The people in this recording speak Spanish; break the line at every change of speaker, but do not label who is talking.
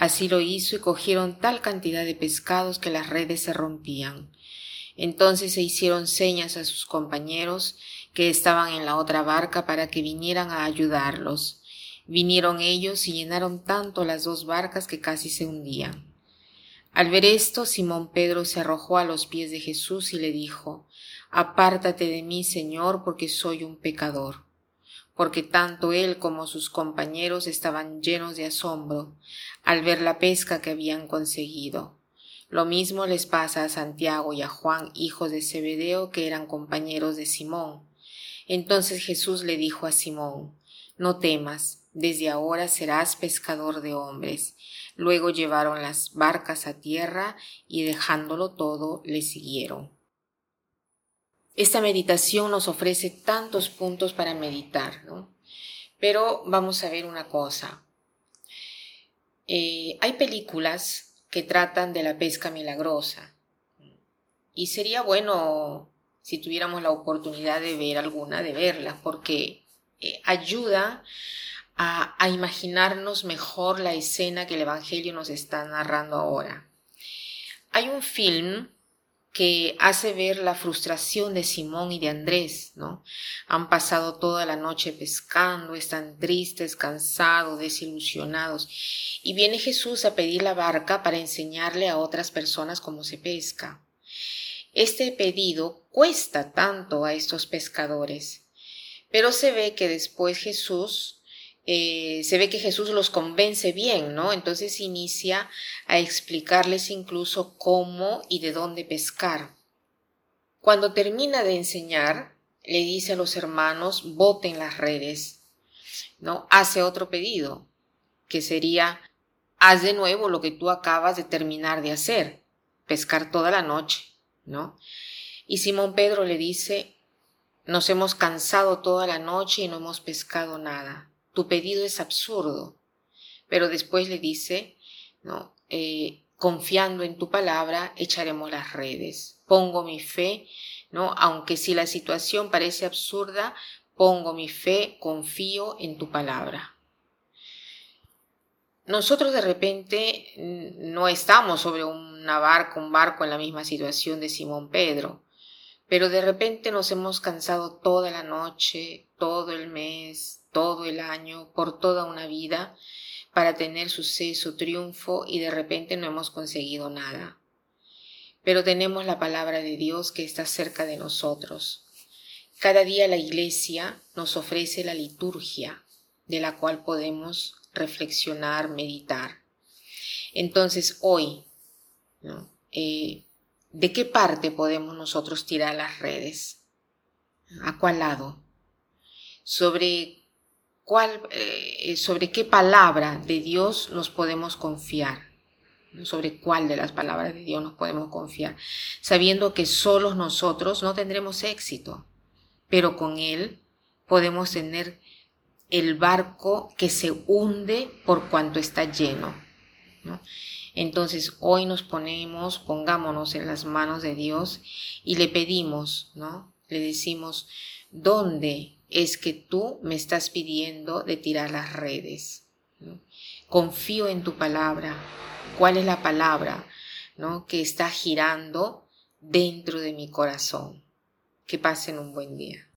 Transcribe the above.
Así lo hizo y cogieron tal cantidad de pescados que las redes se rompían. Entonces se hicieron señas a sus compañeros que estaban en la otra barca para que vinieran a ayudarlos. Vinieron ellos y llenaron tanto las dos barcas que casi se hundían. Al ver esto, Simón Pedro se arrojó a los pies de Jesús y le dijo, Apártate de mí, Señor, porque soy un pecador. Porque tanto él como sus compañeros estaban llenos de asombro al ver la pesca que habían conseguido. Lo mismo les pasa a Santiago y a Juan, hijos de Zebedeo, que eran compañeros de Simón. Entonces Jesús le dijo a Simón, No temas, desde ahora serás pescador de hombres. Luego llevaron las barcas a tierra y dejándolo todo le siguieron. Esta meditación nos ofrece tantos puntos para meditar, ¿no? Pero vamos a ver una cosa. Eh, hay películas que tratan de la pesca milagrosa. Y sería bueno, si tuviéramos la oportunidad de ver alguna, de verla, porque eh, ayuda a imaginarnos mejor la escena que el Evangelio nos está narrando ahora. Hay un film que hace ver la frustración de Simón y de Andrés, ¿no? Han pasado toda la noche pescando, están tristes, cansados, desilusionados, y viene Jesús a pedir la barca para enseñarle a otras personas cómo se pesca. Este pedido cuesta tanto a estos pescadores, pero se ve que después Jesús eh, se ve que Jesús los convence bien, ¿no? Entonces inicia a explicarles incluso cómo y de dónde pescar. Cuando termina de enseñar, le dice a los hermanos, boten las redes, ¿no? Hace otro pedido, que sería, haz de nuevo lo que tú acabas de terminar de hacer, pescar toda la noche, ¿no? Y Simón Pedro le dice, nos hemos cansado toda la noche y no hemos pescado nada tu pedido es absurdo. Pero después le dice, ¿no? Eh, confiando en tu palabra, echaremos las redes. Pongo mi fe, ¿no? Aunque si la situación parece absurda, pongo mi fe, confío en tu palabra. Nosotros de repente no estamos sobre una barca, un barco en la misma situación de Simón Pedro, pero de repente nos hemos cansado toda la noche, todo el mes, todo el año, por toda una vida, para tener suceso, triunfo y de repente no hemos conseguido nada. Pero tenemos la palabra de Dios que está cerca de nosotros. Cada día la Iglesia nos ofrece la liturgia de la cual podemos reflexionar, meditar. Entonces hoy, eh, ¿de qué parte podemos nosotros tirar las redes? ¿A cuál lado? ¿Sobre eh, sobre qué palabra de Dios nos podemos confiar, sobre cuál de las palabras de Dios nos podemos confiar, sabiendo que solos nosotros no tendremos éxito, pero con Él podemos tener el barco que se hunde por cuanto está lleno. Entonces hoy nos ponemos, pongámonos en las manos de Dios y le pedimos, ¿no? Le decimos, ¿dónde es que tú me estás pidiendo de tirar las redes. Confío en tu palabra. ¿Cuál es la palabra ¿no? que está girando dentro de mi corazón? Que pasen un buen día.